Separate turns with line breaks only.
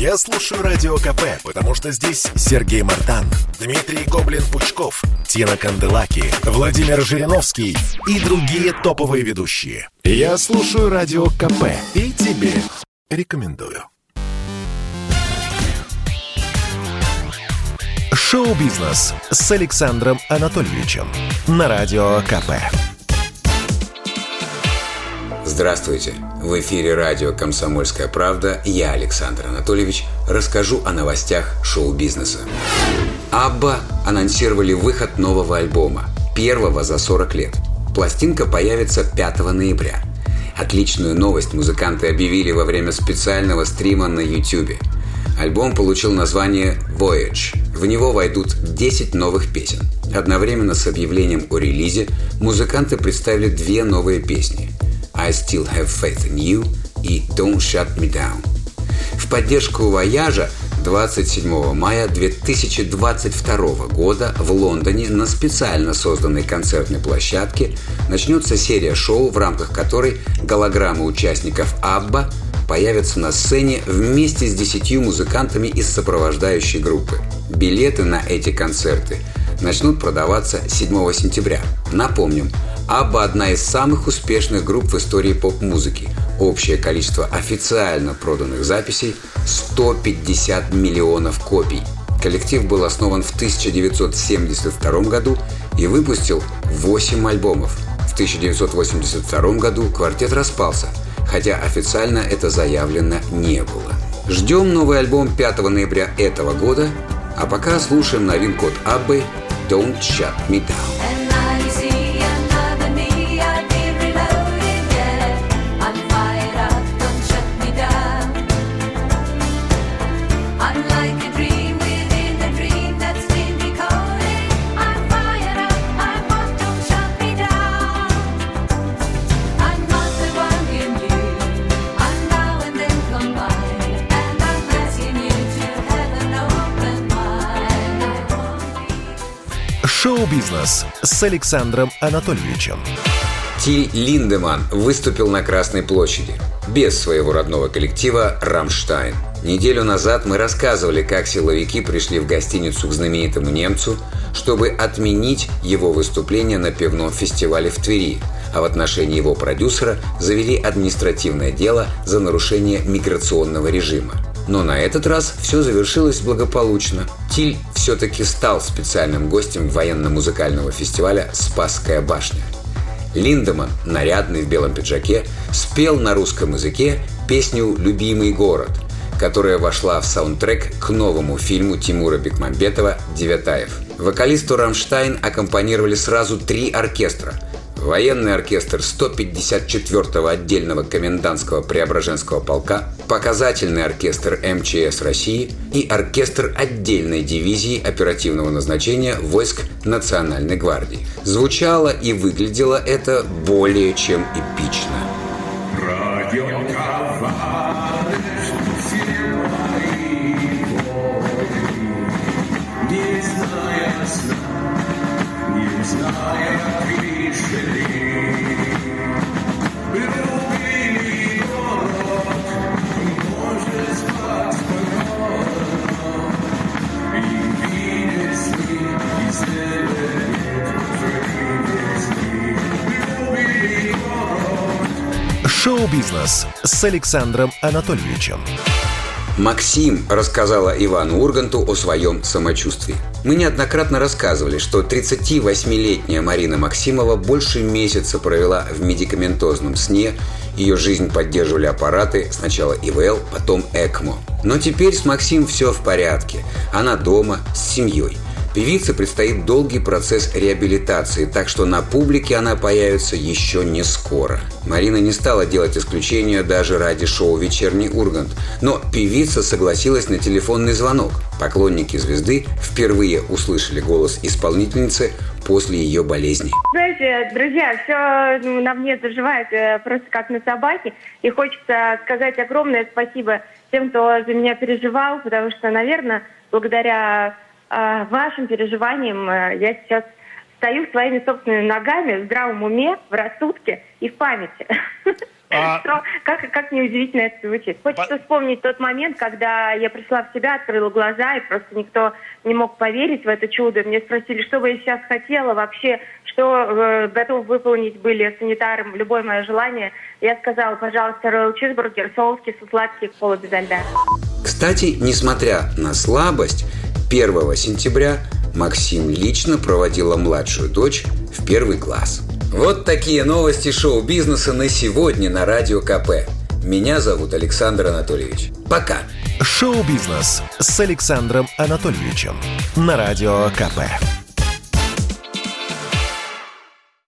Я слушаю Радио КП, потому что здесь Сергей Мартан, Дмитрий Гоблин-Пучков, Тина Канделаки, Владимир Жириновский и другие топовые ведущие. Я слушаю Радио КП и тебе рекомендую. Шоу-бизнес с Александром Анатольевичем на Радио КП.
Здравствуйте! В эфире радио «Комсомольская правда» я, Александр Анатольевич, расскажу о новостях шоу-бизнеса. Абба анонсировали выход нового альбома, первого за 40 лет. Пластинка появится 5 ноября. Отличную новость музыканты объявили во время специального стрима на YouTube. Альбом получил название «Voyage». В него войдут 10 новых песен. Одновременно с объявлением о релизе музыканты представили две новые песни – I Still Have Faith in You и Don't Shut Me Down. В поддержку «Вояжа» 27 мая 2022 года в Лондоне на специально созданной концертной площадке начнется серия шоу, в рамках которой голограммы участников «Абба» появятся на сцене вместе с десятью музыкантами из сопровождающей группы. Билеты на эти концерты начнут продаваться 7 сентября. Напомним, Абба – одна из самых успешных групп в истории поп-музыки. Общее количество официально проданных записей – 150 миллионов копий. Коллектив был основан в 1972 году и выпустил 8 альбомов. В 1982 году квартет распался, хотя официально это заявлено не было. Ждем новый альбом 5 ноября этого года, а пока слушаем новинку от Аббы «Don't Shut Me Down».
Шоу-бизнес с Александром Анатольевичем.
Тиль Линдеман выступил на Красной площади без своего родного коллектива «Рамштайн». Неделю назад мы рассказывали, как силовики пришли в гостиницу к знаменитому немцу, чтобы отменить его выступление на пивном фестивале в Твери, а в отношении его продюсера завели административное дело за нарушение миграционного режима. Но на этот раз все завершилось благополучно. Тиль все-таки стал специальным гостем военно-музыкального фестиваля «Спасская башня». Линдеман, нарядный в белом пиджаке, спел на русском языке песню «Любимый город», которая вошла в саундтрек к новому фильму Тимура Бекмамбетова «Девятаев». Вокалисту «Рамштайн» аккомпанировали сразу три оркестра – военный оркестр 154-го отдельного комендантского Преображенского полка, показательный оркестр МЧС России и оркестр отдельной дивизии оперативного назначения войск Национальной гвардии. Звучало и выглядело это более чем эпично. Радио
Шоу-бизнес с Александром Анатольевичем.
Максим рассказала Ивану Урганту о своем самочувствии. Мы неоднократно рассказывали, что 38-летняя Марина Максимова больше месяца провела в медикаментозном сне. Ее жизнь поддерживали аппараты, сначала ИВЛ, потом ЭКМО. Но теперь с Максим все в порядке. Она дома, с семьей – Певице предстоит долгий процесс реабилитации, так что на публике она появится еще не скоро. Марина не стала делать исключения даже ради шоу «Вечерний Ургант», но певица согласилась на телефонный звонок. Поклонники звезды впервые услышали голос исполнительницы после ее болезни.
Знаете, друзья, все ну, на мне заживает э, просто как на собаке. И хочется сказать огромное спасибо тем, кто за меня переживал, потому что, наверное, благодаря вашим переживаниям э, я сейчас стою своими собственными ногами в здравом уме, в рассудке и в памяти. А... Что, как, как неудивительно это звучит. Хочется По... вспомнить тот момент, когда я пришла в себя, открыла глаза, и просто никто не мог поверить в это чудо. Мне спросили, что бы я сейчас хотела вообще, что э, готов выполнить были санитаром, любое мое желание. Я сказала, пожалуйста, роял чизбургер, соуски со сладких, кола без льда.
Кстати, несмотря на слабость, 1 сентября Максим лично проводила младшую дочь в первый класс. Вот такие новости шоу-бизнеса на сегодня на Радио КП. Меня зовут Александр Анатольевич. Пока.
Шоу-бизнес с Александром Анатольевичем на Радио КП.